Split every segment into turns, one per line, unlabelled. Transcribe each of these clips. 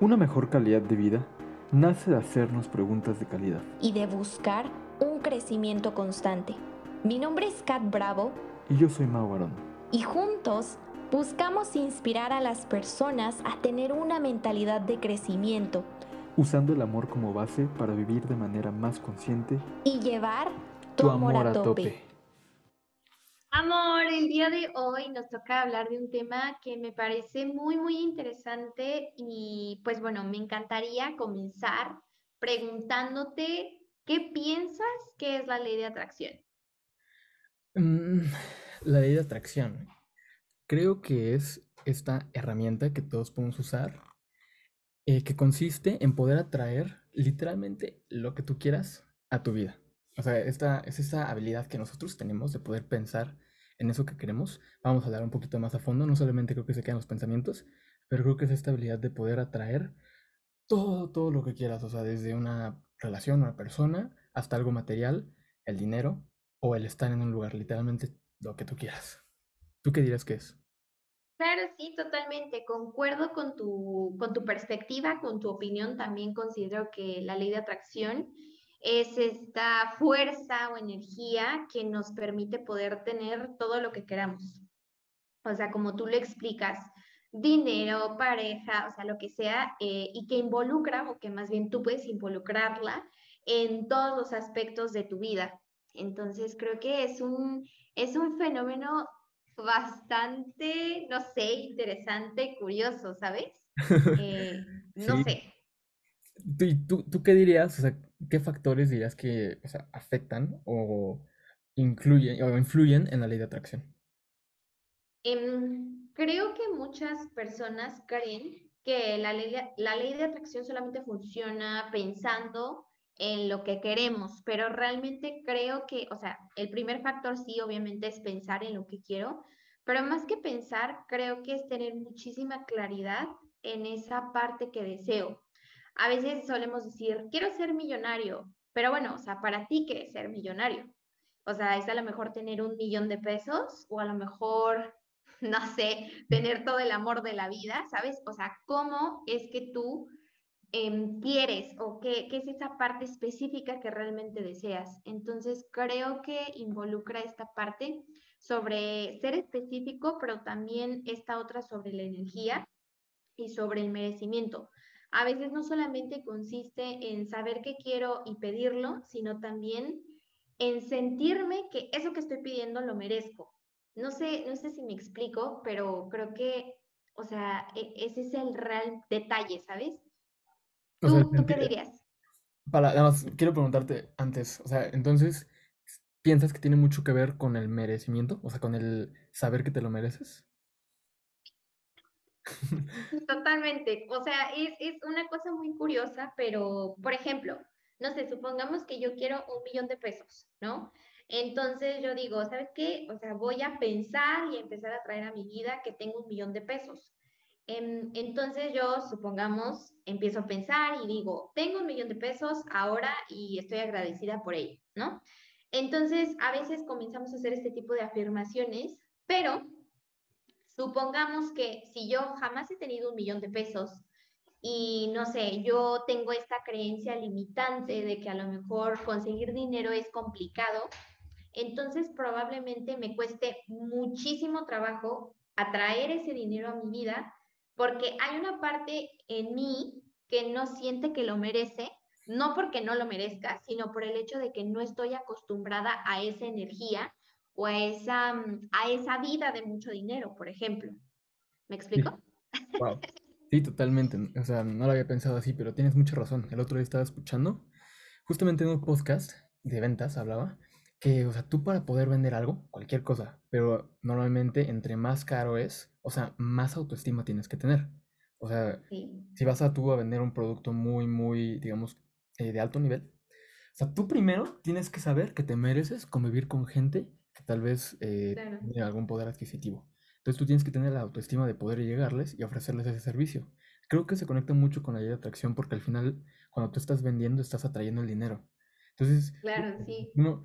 Una mejor calidad de vida nace de hacernos preguntas de calidad.
y de buscar un crecimiento constante. Mi nombre es Kat Bravo
Y yo soy Mau Barón.
y juntos buscamos inspirar a las personas a tener una mentalidad de crecimiento
usando el amor como base para vivir de manera más consciente
y llevar tu, amor, a tope.
Amor, el día de hoy nos toca hablar de un tema que me parece muy, muy interesante y pues bueno, me encantaría comenzar preguntándote qué piensas que es la ley de atracción.
Mm, la ley de atracción. Creo que es esta herramienta que todos podemos usar, eh, que consiste en poder atraer literalmente lo que tú quieras a tu vida. O sea, esta es esa habilidad que nosotros tenemos de poder pensar en eso que queremos. Vamos a hablar un poquito más a fondo. No solamente creo que se quedan los pensamientos, pero creo que es esta habilidad de poder atraer todo, todo lo que quieras. O sea, desde una relación, una persona, hasta algo material, el dinero o el estar en un lugar, literalmente lo que tú quieras. ¿Tú qué dirías que es?
Claro, sí, totalmente. Concuerdo con tu, con tu perspectiva, con tu opinión. También considero que la ley de atracción es esta fuerza o energía que nos permite poder tener todo lo que queramos. O sea, como tú lo explicas, dinero, pareja, o sea, lo que sea, eh, y que involucra, o que más bien tú puedes involucrarla en todos los aspectos de tu vida. Entonces, creo que es un, es un fenómeno bastante, no sé, interesante, curioso, ¿sabes? Eh, no
Sí.
sé.
¿Tú, tú, tú qué dirías? O sea, ¿qué factores dirías que o sea, afectan o incluyen o influyen en la ley de atracción?
Em, creo que muchas personas creen que la ley de, la ley de atracción solamente funciona pensando en lo que queremos, pero realmente creo que, o sea, el primer factor sí, obviamente, es pensar en lo que quiero, pero más que pensar, creo que es tener muchísima claridad en esa parte que deseo. A veces solemos decir, quiero ser millonario, pero bueno, o sea, para ti, ¿qué es ser millonario? O sea, es a lo mejor tener un millón de pesos o a lo mejor no sé, tener todo el amor de la vida, ¿sabes? O sea, ¿cómo es que tú em, quieres o qué, qué es esa parte específica que realmente deseas? Entonces, creo que involucra esta parte sobre ser específico, pero también esta otra sobre la energía y sobre el merecimiento. A veces no solamente consiste en saber qué quiero y pedirlo, sino también en sentirme que eso que estoy pidiendo lo merezco. No sé, no sé si me explico, pero creo que, o sea, e- ese es el real detalle, ¿sabes?
O sea,
¿Tú, tú qué dirías?
para, nada más, quiero preguntarte antes, o sea, entonces, ¿piensas que tiene mucho que ver con el merecimiento? O sea, con el saber que te lo mereces.
Totalmente. O sea, es, es una cosa muy curiosa, pero, por ejemplo, no sé, supongamos que yo quiero un millón de pesos, ¿no? Entonces yo digo, ¿sabes qué? O sea, voy a pensar y empezar a traer a mi vida que tengo un millón de pesos. Em, entonces yo, supongamos, empiezo a pensar y digo, tengo un millón de pesos ahora y estoy agradecida por ello, ¿no? Entonces, a veces comenzamos a hacer este tipo de afirmaciones, pero supongamos que si yo jamás he tenido un millón de pesos y no sé, yo tengo esta creencia limitante de que a lo mejor conseguir dinero es complicado, entonces probablemente me cueste muchísimo trabajo atraer ese dinero a mi vida porque hay una parte en mí que no siente que lo merece, no porque no lo merezca, sino por el hecho de que no estoy acostumbrada a esa energía o a esa, a esa vida de mucho dinero, por ejemplo. ¿Me explico?
Wow. Sí, totalmente. O sea, no lo había pensado así, pero tienes mucha razón. El otro día estaba escuchando, justamente en un podcast de ventas hablaba que, o sea, tú para poder vender algo, cualquier cosa, pero normalmente entre más caro es, o sea, más autoestima tienes que tener. O sea,
Sí,
si vas a tú a vender un producto muy, muy, digamos, eh, de alto nivel, o sea, tú primero tienes que saber que te mereces convivir con gente que tal vez eh,
claro.
algún poder adquisitivo. Entonces tú tienes que tener la autoestima de poder llegarles y ofrecerles ese servicio. Creo que se conecta mucho con la ley de atracción porque al final, cuando tú estás vendiendo, estás atrayendo el dinero. Entonces,
Claro, sí.
uno,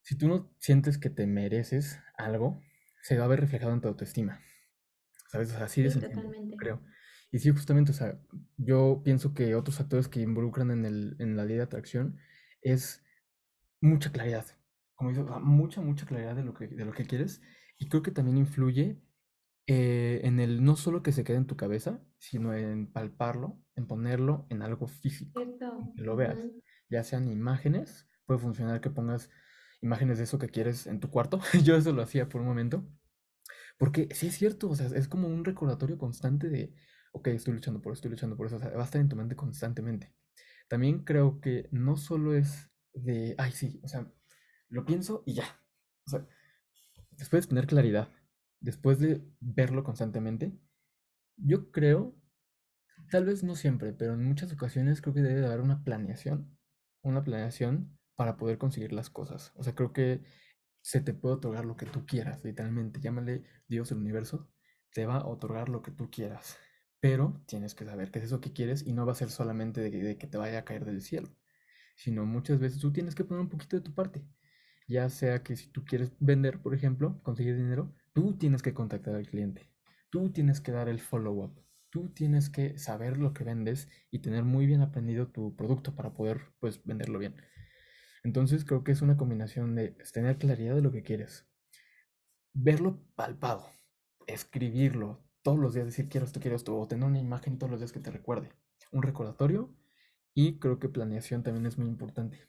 si tú no sientes que te mereces algo, se va a ver reflejado en tu autoestima. ¿Sabes? O sea, así de
Sí, totalmente.
creo. Y sí, justamente, o sea, yo pienso que otros factores que involucran en, el, en la ley de atracción es mucha claridad. Como dices, mucha, mucha claridad de lo que, de lo que quieres. Y creo que también influye eh, en el no solo que se quede en tu cabeza, sino en palparlo, en ponerlo en algo físico, que lo veas. Ya sean imágenes, puede funcionar que pongas imágenes de eso que quieres en tu cuarto. Yo eso lo hacía por un momento. Porque sí es cierto, o sea, es como un recordatorio constante de, ok, estoy luchando por eso, estoy luchando por eso, o sea, va a estar en tu mente constantemente. También creo que no solo es de, ay, sí, o sea, lo pienso y ya. O sea, después de tener claridad, después de verlo constantemente, yo creo, tal vez no siempre, pero en muchas ocasiones creo que debe de haber una planeación, una planeación para poder conseguir las cosas. O sea, creo que se te puede otorgar lo que tú quieras, literalmente, llámale Dios el universo, te va a otorgar lo que tú quieras. Pero tienes que saber qué es eso que quieres y no va a ser solamente de, que te vaya a caer del cielo, sino muchas veces tú tienes que poner un poquito de tu parte. Ya sea que si tú quieres vender, por ejemplo, conseguir dinero, tú tienes que contactar al cliente, tú tienes que dar el follow-up, tú tienes que saber lo que vendes y tener muy bien aprendido tu producto para poder pues venderlo bien. Entonces creo que es una combinación de tener claridad de lo que quieres, verlo palpado, escribirlo todos los días, decir quiero esto, quiero esto, o tener una imagen todos los días que te recuerde, un recordatorio y creo que planeación también es muy importante.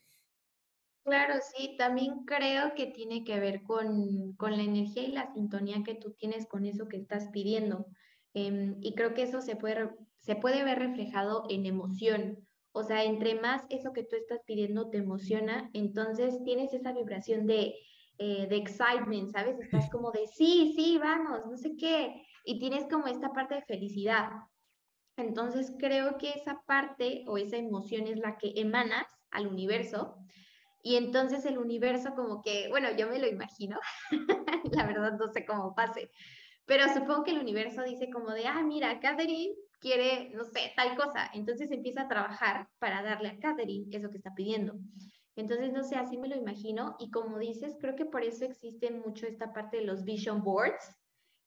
Claro, sí, también creo que tiene que ver con, con la energía y la sintonía que tú tienes con eso que estás pidiendo. Em, y creo que eso se puede, se puede ver reflejado en emoción. O sea, entre más eso que tú estás pidiendo te emociona, entonces tienes esa vibración de, eh, de excitement, ¿sabes? Estás como de sí, sí, vamos, no sé qué. Y tienes como esta parte de felicidad. Entonces creo que esa parte o esa emoción es la que emanas al universo y entonces el universo como que, bueno, yo me lo imagino, la verdad no sé cómo pase, pero supongo que el universo dice como de, ah, mira, Catherine quiere, no sé, tal cosa. Entonces empieza a trabajar para darle a Catherine eso que está pidiendo. Entonces, no sé, así me lo imagino. Y como dices, creo que por eso existe mucho esta parte de los vision boards,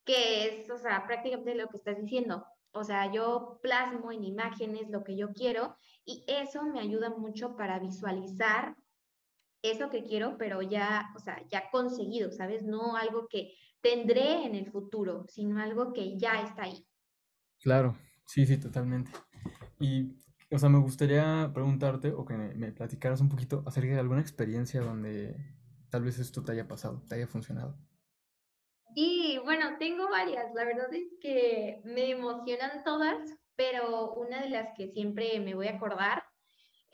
que es, o sea, prácticamente lo que estás diciendo. O sea, yo plasmo en imágenes lo que yo quiero y eso me ayuda mucho para visualizar eso que quiero, pero ya, o sea, ya conseguido, ¿sabes? No algo que tendré en el futuro, sino algo que ya está ahí.
Claro, sí, sí, totalmente. Y, o sea, me gustaría preguntarte o que me, platicaras un poquito acerca de alguna experiencia donde tal vez esto te haya pasado, te haya funcionado.
Y bueno, tengo varias. La verdad es que me emocionan todas, pero una de las que siempre me voy a acordar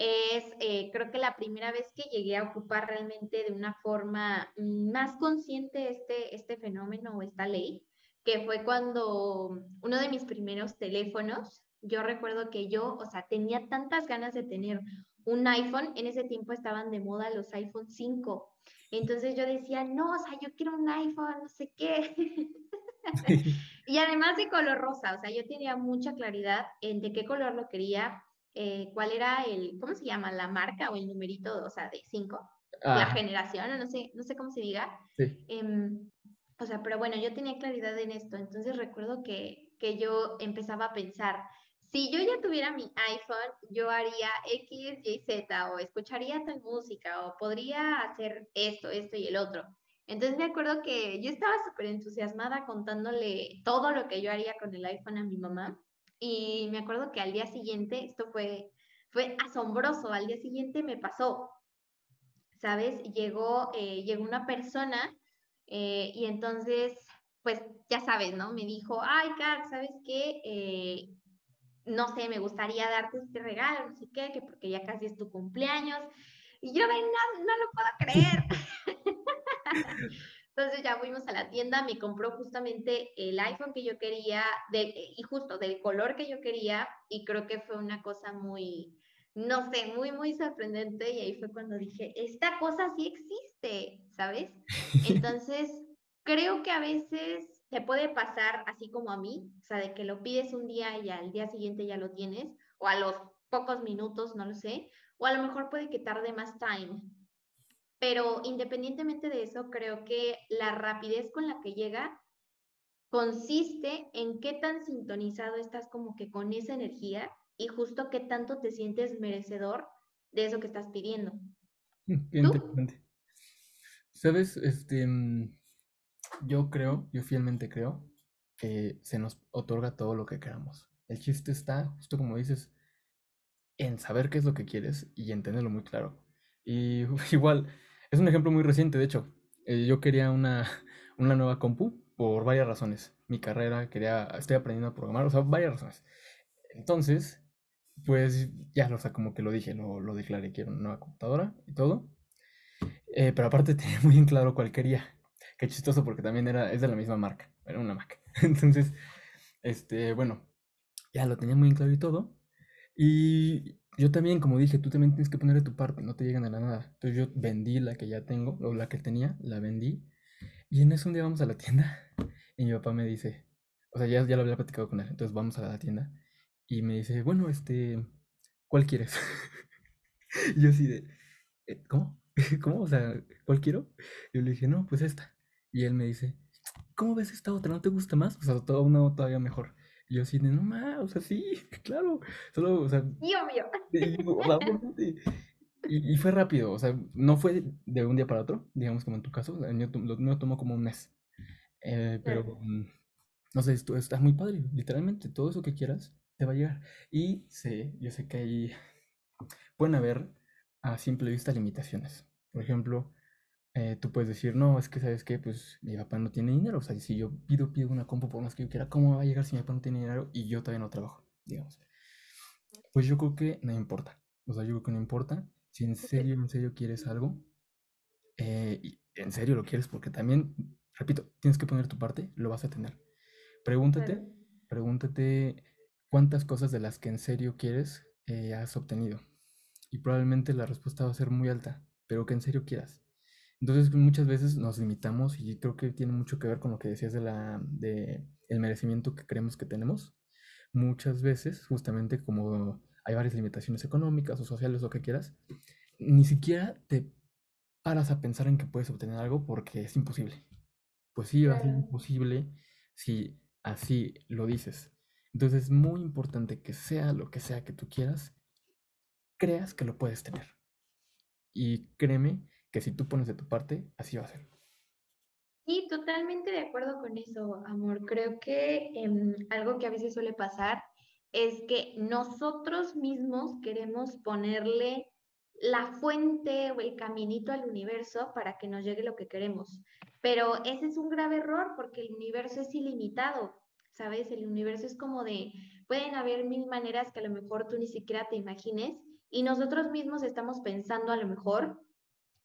es, eh, creo que la primera vez que llegué a ocupar realmente de una forma más consciente este, este fenómeno o esta ley, que fue cuando uno de mis primeros teléfonos, yo recuerdo que yo, o sea, tenía tantas ganas de tener un iPhone, en ese tiempo estaban de moda los iPhone 5. Entonces yo decía, no, o sea, yo quiero un iPhone, no sé qué. y además de color rosa, o sea, yo tenía mucha claridad en de qué color lo quería, eh, cuál era el, ¿cómo se llama? La marca o el numerito, o sea, de 5, la ah. generación, no sé, no sé cómo se diga. Em, o sea, pero bueno, yo tenía claridad en esto, entonces recuerdo que, que yo empezaba a pensar, si yo ya tuviera mi iPhone, yo haría X, Y, Z, o escucharía tal música, o podría hacer esto, esto y el otro. Entonces me acuerdo que yo estaba súper entusiasmada contándole todo lo que yo haría con el iPhone a mi mamá. Y me acuerdo que al día siguiente, esto fue, fue asombroso, al día siguiente me pasó, ¿sabes? Llegó, eh, llegó una persona eh, y entonces, pues ya sabes, ¿no? Me dijo, ay, Kat, ¿sabes qué? Eh, no sé, me gustaría darte este regalo, no sé qué, que porque ya casi es tu cumpleaños. Y yo, no, no lo puedo creer. Entonces ya fuimos a la tienda, me compró justamente el iPhone que yo quería de, y justo del color que yo quería y creo que fue una cosa muy, no sé, muy, muy sorprendente y ahí fue cuando dije, esta cosa sí existe, ¿sabes? Entonces, creo que a veces te puede pasar así como a mí, o sea, de que lo pides un día y al día siguiente ya lo tienes, o a los pocos minutos, no lo sé, o a lo mejor puede que tarde más time, pero independientemente de eso, creo que la rapidez con la que llega consiste en qué tan sintonizado estás como que con esa energía y justo qué tanto te sientes merecedor de eso que estás pidiendo.
Qué interesante. Sabes, este, mm, yo creo, yo fielmente creo que se nos otorga todo lo que queramos. El chiste está, justo como dices, en saber qué es lo que quieres y en tenerlo muy claro. Y igual, es un ejemplo muy reciente, de hecho. Eh, yo quería una, una nueva compu por varias razones. Mi carrera, quería, estoy aprendiendo a programar, o sea, varias razones. Entonces, pues ya, o sea, como que lo dije, lo, lo declaré, quiero una nueva computadora y todo. Eh, pero aparte tenía muy en claro cuál quería. Qué chistoso porque también era, es de la misma marca, era una Mac. Entonces, este, bueno, ya lo tenía muy en claro y todo. Y yo también, como dije, tú también tienes que poner tu parte, no te llegan a la nada. Entonces yo vendí la que ya tengo, o la que tenía, la vendí. Y en eso un día vamos a la tienda y mi papá me dice, o sea, ya, ya lo había platicado con él, entonces vamos a la tienda y me dice, bueno, este, ¿cuál quieres? yo así de, eh, ¿cómo? ¿Cómo? O sea, ¿cuál quiero? Yo le dije, no, pues esta. Y él me dice, ¿cómo ves esta otra? ¿No te gusta más? O sea, todo uno todavía mejor. Y yo así de, no más, o sea, sí, claro. Solo, o sea.
Y obvio.
Y, y, fue rápido, o sea, no fue de un día para otro, digamos como en tu caso, el mío, lo tomó como un mes. Eh, pero, mm, no sé, esto está muy padre, literalmente, todo eso que quieras te va a llegar. Y sé, yo sé que ahí pueden haber a simple vista limitaciones. Por ejemplo, eh, tú puedes decir, no, es que sabes que, pues mi papá no tiene dinero. O sea, si yo pido, pido una compu por más que yo quiera, ¿cómo va a llegar si mi papá no tiene dinero y yo todavía no trabajo? Digamos. Pues yo creo que no importa. O sea, yo creo que no importa. Si en serio, en serio quieres algo, eh, y en serio lo quieres, porque también, repito, tienes que poner tu parte, lo vas a tener. Pregúntate, pregúntate cuántas cosas de las que en serio quieres eh, has obtenido. Y probablemente la respuesta va a ser muy alta, pero que en serio quieras. Entonces muchas veces nos limitamos y creo que tiene mucho que ver con lo que decías de la de el merecimiento que creemos que tenemos. Muchas veces, justamente como hay varias limitaciones económicas o sociales, lo que quieras, ni siquiera te paras a pensar en que puedes obtener algo porque es imposible. Pues sí, va a ser imposible si así lo dices. Entonces es muy importante que sea lo que sea que tú quieras, creas que lo puedes tener. Y créeme que si tú pones de tu parte, así va a ser.
Sí, totalmente de acuerdo con eso, amor. Creo que em, algo que a veces suele pasar es que nosotros mismos queremos ponerle la fuente o el caminito al universo para que nos llegue lo que queremos. Pero ese es un grave error porque el universo es ilimitado, ¿sabes? El universo es como de, pueden haber mil maneras que a lo mejor tú ni siquiera te imagines y nosotros mismos estamos pensando a lo mejor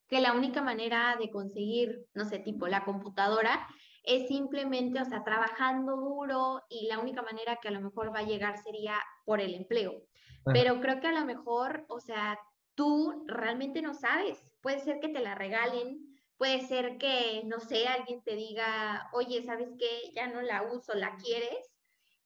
que la única manera de conseguir, no sé, tipo la computadora, es simplemente, o sea, trabajando duro y la única manera que a lo mejor va a llegar sería por el empleo. Pero creo que a lo mejor, o sea, tú realmente no sabes. Puede ser que te la regalen, puede ser que, no sé, alguien te diga, oye, ¿sabes qué? Ya no la uso, ¿la quieres?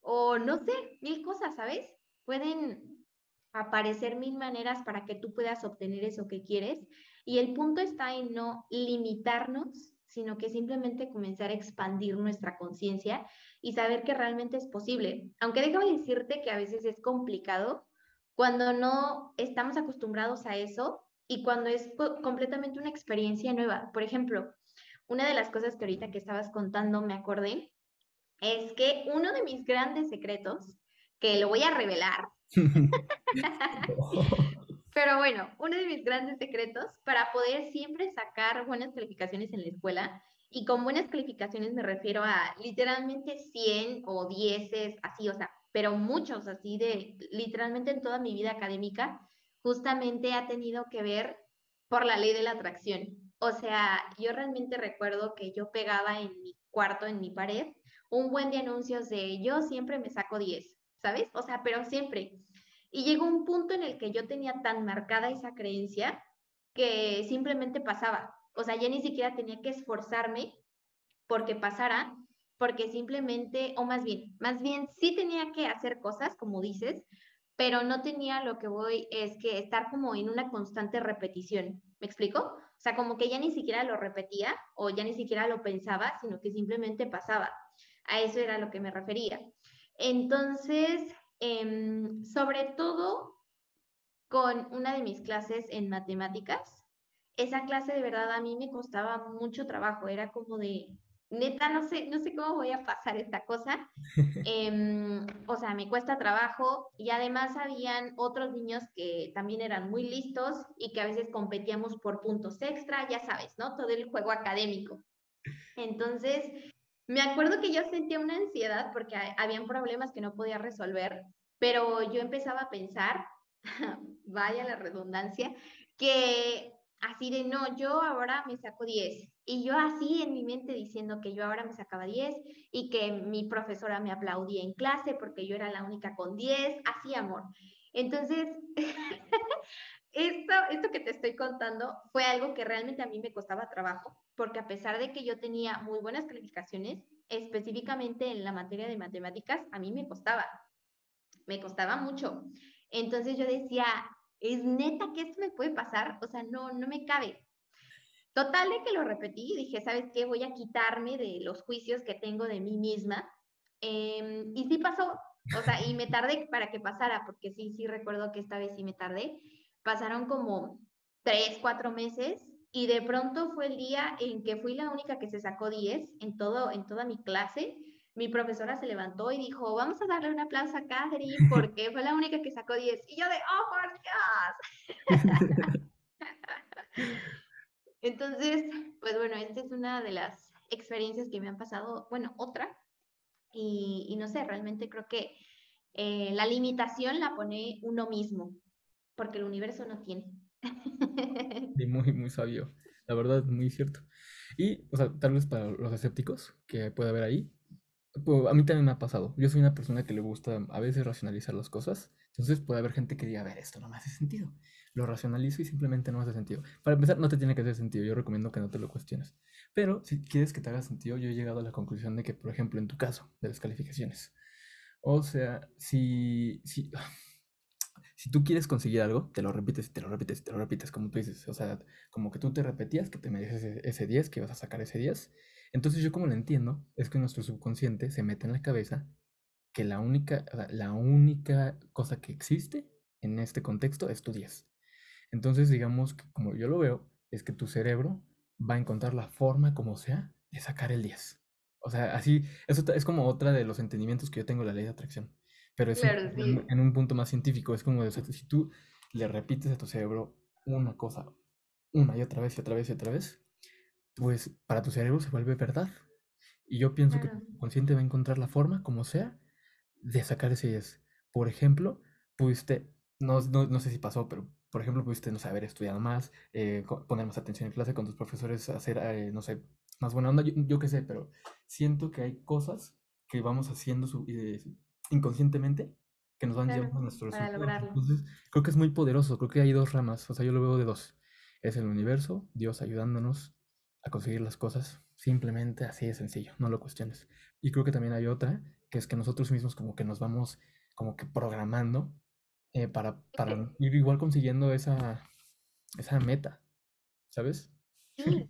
O no sé, mil cosas, ¿sabes? Pueden aparecer mil maneras para que tú puedas obtener eso que quieres, y el punto está en no limitarnos, sino que simplemente comenzar a expandir nuestra conciencia y saber que realmente es posible. Aunque déjame decirte que a veces es complicado cuando no estamos acostumbrados a eso y cuando es completamente una experiencia nueva. Por ejemplo, una de las cosas que ahorita que estabas contando me acordé es que uno de mis grandes secretos, que lo voy a revelar, Pero bueno, uno de mis grandes secretos para poder siempre sacar buenas calificaciones en la escuela, y con buenas calificaciones me refiero a literalmente 100 o 10, así, o sea, pero muchos así de literalmente en toda mi vida académica, justamente ha tenido que ver por la ley de la atracción. O sea, yo realmente recuerdo que yo pegaba en mi cuarto, en mi pared, un buen de anuncios de yo siempre me saco 10, ¿sabes? O sea, pero siempre. Y llegó un punto en el que yo tenía tan marcada esa creencia que simplemente pasaba. O sea, ya ni siquiera tenía que esforzarme porque pasara, porque simplemente, o más bien, más bien sí tenía que hacer cosas, como dices, pero no tenía lo que voy, es que estar como en una constante repetición. ¿Me explico? O sea, como que ya ni siquiera lo repetía o ya ni siquiera lo pensaba, sino que simplemente pasaba. A eso era lo que me refería. Entonces, em, sobre todo con una de mis clases en matemáticas, esa clase de verdad a mí me costaba mucho trabajo, era como de, neta, no sé, no sé cómo voy a pasar esta cosa. Em, o sea, me cuesta trabajo y además habían otros niños que también eran muy listos y que a veces competíamos por puntos extra, ya sabes, ¿no? Todo el juego académico. Entonces, me acuerdo que yo sentía una ansiedad porque habían problemas que no podía resolver, pero yo empezaba a pensar, vaya la redundancia, que así de, no, yo ahora me saco 10. Y yo así en mi mente diciendo que yo ahora me sacaba 10 y que mi profesora me aplaudía en clase porque yo era la única con 10, así amor. Entonces, esto, esto que te estoy contando fue algo que realmente a mí me costaba trabajo, porque a pesar de que yo tenía muy buenas calificaciones, específicamente en la materia de matemáticas, a mí me costaba, me costaba mucho. Entonces yo decía, es neta que esto me puede pasar, o sea, no, no me cabe. Total de que lo repetí, dije, ¿sabes qué? Voy a quitarme de los juicios que tengo de mí misma. Em, y sí pasó, o sea, y me tardé para que pasara, porque sí, sí recuerdo que esta vez sí me tardé. Pasaron como tres, cuatro meses y de pronto fue el día en que fui la única que se sacó 10 en, todo, en toda mi clase mi profesora se levantó y dijo, vamos a darle un aplauso a Catherine porque fue la única que sacó 10. Y yo de, oh, por Dios. Entonces, pues bueno, esta es una de las experiencias que me han pasado, bueno, otra. Y, no sé, realmente creo que eh, la limitación la pone uno mismo, porque el universo no tiene.
Sí, muy, muy sabio. La verdad, muy cierto. Y, o sea, tal vez para los escépticos que puede haber ahí, pues, a mí también me ha pasado. Yo soy una persona que le gusta a veces racionalizar las cosas. Entonces puede haber gente que diga, a ver, esto no me hace sentido. Lo racionalizo y simplemente no hace sentido. Para empezar, no te tiene que hacer sentido. Yo recomiendo que no te lo cuestiones. Pero si quieres que te haga sentido, yo he llegado a la conclusión de que, por ejemplo, en tu caso, de las calificaciones. O sea, si, si, si tú quieres conseguir algo, te lo repites y te lo repites y te lo repites, como tú dices. O sea, como que tú te repetías que te mereces ese, ese 10, que ibas a sacar ese 10 entonces yo como lo entiendo es que nuestro subconsciente se mete en la cabeza que la única, la única cosa que existe en este contexto es tu 10. Entonces digamos que como yo lo veo, es que tu cerebro va a encontrar la forma como sea de sacar el 10. O sea, así, eso es como otra de los entendimientos que yo tengo de la ley de atracción. Pero es en, un punto más científico, es como, si tú le repites a tu cerebro una cosa una y otra vez y otra vez y otra vez, pues para tu cerebro se vuelve verdad. Y yo pienso que tu consciente va a encontrar la forma, como sea, de sacar ese yes. Por ejemplo, pudiste, no, no, sé si pasó, pero por ejemplo, pudiste, no sé, haber estudiado más, eh, poner más atención en clase con tus profesores, hacer, eh, no sé, más buena onda, yo, qué sé, pero siento que hay cosas que vamos haciendo eh, inconscientemente que nos van llevando a nuestros resultados. Entonces, creo que es muy poderoso, creo que hay dos ramas, o sea, yo lo veo de dos. Es el universo, Dios ayudándonos a conseguir las cosas. Simplemente así de sencillo, no lo cuestiones. Y creo que también hay otra, que es que nosotros mismos como que nos vamos como que programando eh, para, para ir igual consiguiendo esa, esa meta, ¿sabes?
Sí,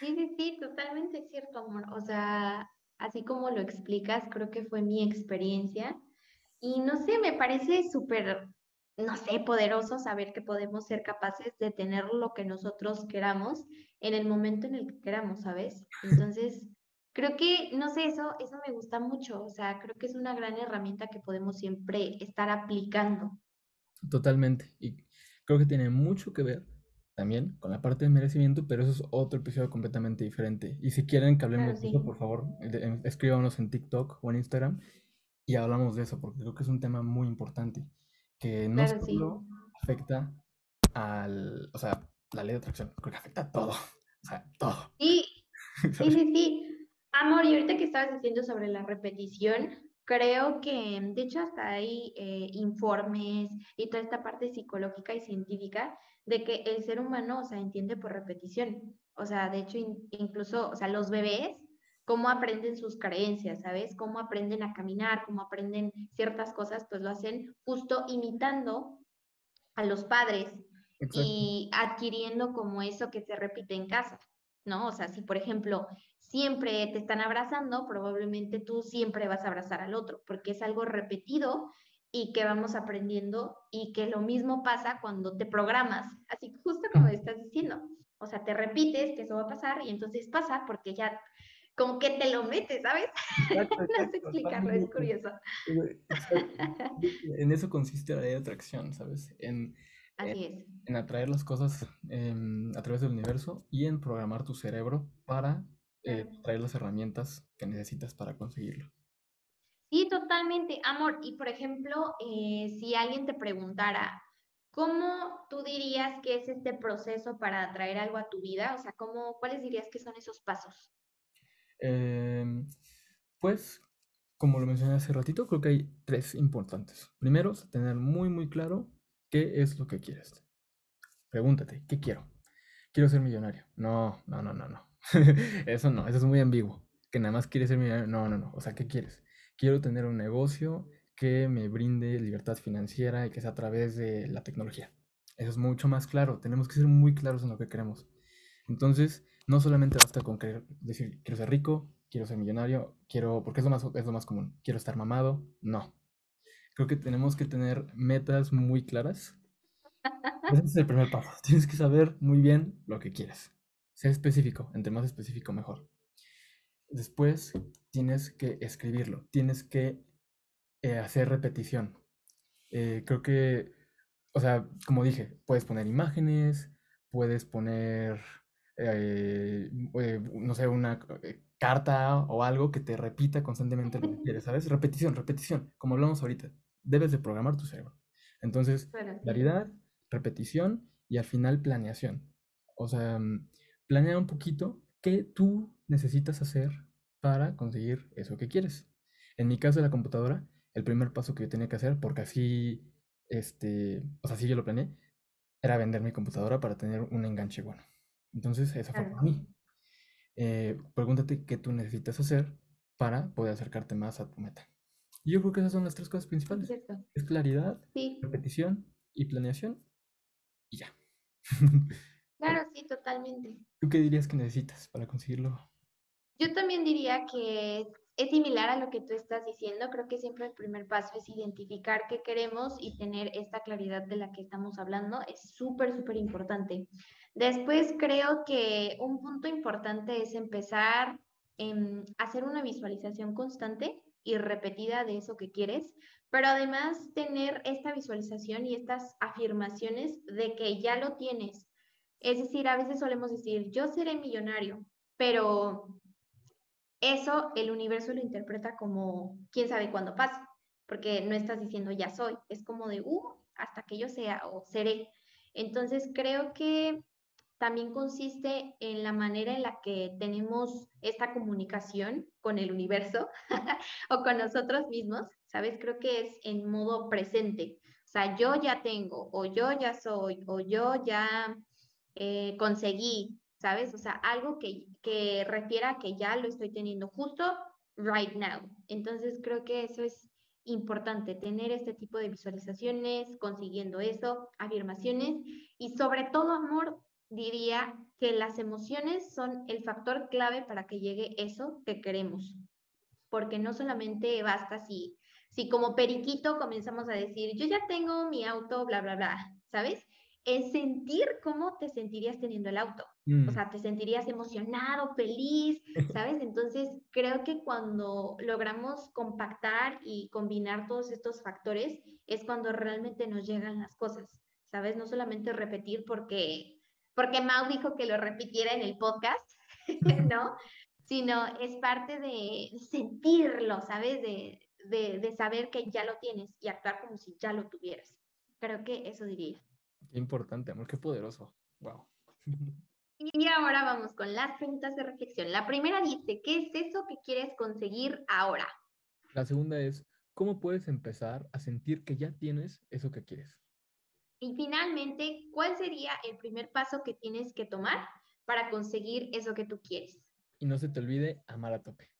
sí, sí, totalmente cierto, amor. O sea, así como lo explicas, creo que fue mi experiencia. Y no sé, me parece súper, no sé, poderoso saber que podemos ser capaces de tener lo que nosotros queramos en el momento en el que queramos, ¿sabes? Entonces, creo que, no sé, eso, eso me gusta mucho, o sea, creo que es una gran herramienta que podemos siempre estar aplicando.
Totalmente, y creo que tiene mucho que ver también con la parte de merecimiento, pero eso es otro episodio completamente diferente. Y si quieren que hablemos de eso, por favor, em, escríbanos en TikTok o en Instagram y hablamos de eso, porque creo que es un tema muy importante, que no solo afecta al, o sea, la ley de atracción, creo que afecta a todo, o sea, todo.
Sí, sí, sí, sí. Amor, y ahorita que estabas diciendo sobre la repetición, creo que, de hecho, hasta hay eh, informes y toda esta parte psicológica y científica de que el ser humano, o sea, entiende por repetición. O sea, de hecho, incluso, o sea, los bebés, cómo aprenden sus creencias, ¿sabes? Cómo aprenden a caminar, cómo aprenden ciertas cosas, pues lo hacen justo imitando a los padres y adquiriendo como eso que se repite en casa, ¿no? O sea, si por ejemplo, siempre te están abrazando, probablemente tú siempre vas a abrazar al otro, porque es algo repetido y que vamos aprendiendo y que lo mismo pasa cuando te programas, así justo como estás diciendo. O sea, te repites que eso va a pasar y entonces pasa porque ya como que te lo metes, ¿sabes? no sé explicarlo, es curioso.
En eso consiste la ley de atracción, ¿sabes? En,
Así es.
En atraer las cosas em, a través del universo y en programar tu cerebro para eh, traer las herramientas que necesitas para conseguirlo.
Sí, totalmente, amor. Y por ejemplo, eh, si alguien te preguntara, ¿cómo tú dirías que es este proceso para atraer algo a tu vida? O sea, ¿cómo, ¿cuáles dirías que son esos pasos?
Em, pues, como lo mencioné hace ratito, creo que hay tres importantes. Primero, tener muy, muy claro qué es lo que quieres. Pregúntate, ¿qué quiero? Quiero ser millonario. No, no, no, no, no. eso no, eso es muy ambiguo. Que nada más quieres ser millonario. No, no, no. O sea, ¿qué quieres? Quiero tener un negocio que me brinde libertad financiera y que sea a través de la tecnología. Eso es mucho más claro. Tenemos que ser muy claros en lo que queremos. Entonces, no solamente basta con querer decir, quiero ser rico, quiero ser millonario, quiero, porque es lo más, es lo más común, quiero estar mamado. No. Creo que tenemos que tener metas muy claras. Ese es el primer paso. Tienes que saber muy bien lo que quieres. Sea específico, entre más específico mejor. Después tienes que escribirlo, tienes que eh, hacer repetición. Eh, creo que, o sea, como dije, puedes poner imágenes, puedes poner eh, no sé, una carta o algo que te repita constantemente lo que quieres, ¿sabes? Repetición, repetición, como hablamos ahorita. Debes de programar tu cerebro. Entonces, claridad, repetición y al final planeación. O sea, mm, planea un poquito qué tú necesitas hacer para conseguir eso que quieres. En mi caso de la computadora, el primer paso que yo tenía que hacer, porque así, este, o sea, así yo lo planeé, era vender mi computadora para tener un enganche bueno. Entonces, eso fue para mí. Eh, pregúntate qué tú necesitas hacer para poder acercarte más a tu meta. Y yo creo que esas son las tres cosas principales. Es claridad, repetición y planeación. Y ya.
Claro, sí, totalmente.
¿Tú qué dirías que necesitas para conseguirlo?
Yo también diría que es similar a lo que tú estás diciendo. Creo que siempre el primer paso es identificar qué queremos y tener esta claridad de la que estamos hablando. Es súper, súper importante. Después creo que un punto importante es empezar a hacer una visualización constante y repetida de eso que quieres, pero además tener esta visualización y estas afirmaciones de que ya lo tienes. Es decir, a veces solemos decir, yo seré millonario, pero eso el universo lo interpreta como quién sabe cuándo pasa, porque no estás diciendo ya soy, es como de, uh, hasta que yo sea o seré. Entonces creo que también consiste en la manera en la que tenemos esta comunicación con el universo o con nosotros mismos, ¿sabes? Creo que es en modo presente. O sea, yo ya tengo, o yo ya soy, o yo ya eh, conseguí, ¿sabes? O sea, algo que, que refiera a que ya lo estoy teniendo justo right now. Entonces, creo que eso es importante, tener este tipo de visualizaciones, consiguiendo eso, afirmaciones y sobre todo, amor, diría que las emociones son el factor clave para que llegue eso que queremos. Porque no solamente basta si, si como periquito comenzamos a decir, yo ya tengo mi auto, bla, bla, bla, ¿sabes? Es sentir cómo te sentirías teniendo el auto. O mm. sea, te sentirías emocionado, feliz, ¿sabes? Entonces, creo que cuando logramos compactar y combinar todos estos factores, es cuando realmente nos llegan las cosas, ¿sabes? No solamente repetir porque porque Mau dijo que lo repitiera en el podcast, ¿no? Sino es parte de sentirlo, ¿sabes? De, de, saber que ya lo tienes y actuar como si ya lo tuvieras. Creo que eso diría.
Qué importante, amor, qué poderoso. Wow.
Y ahora vamos con las preguntas de reflexión. La primera dice, ¿qué es eso que quieres conseguir ahora?
La segunda es, ¿cómo puedes empezar a sentir que ya tienes eso que quieres?
Y finalmente, ¿cuál sería el primer paso que tienes que tomar para conseguir eso que tú quieres?
Y no se te olvide amar a tope.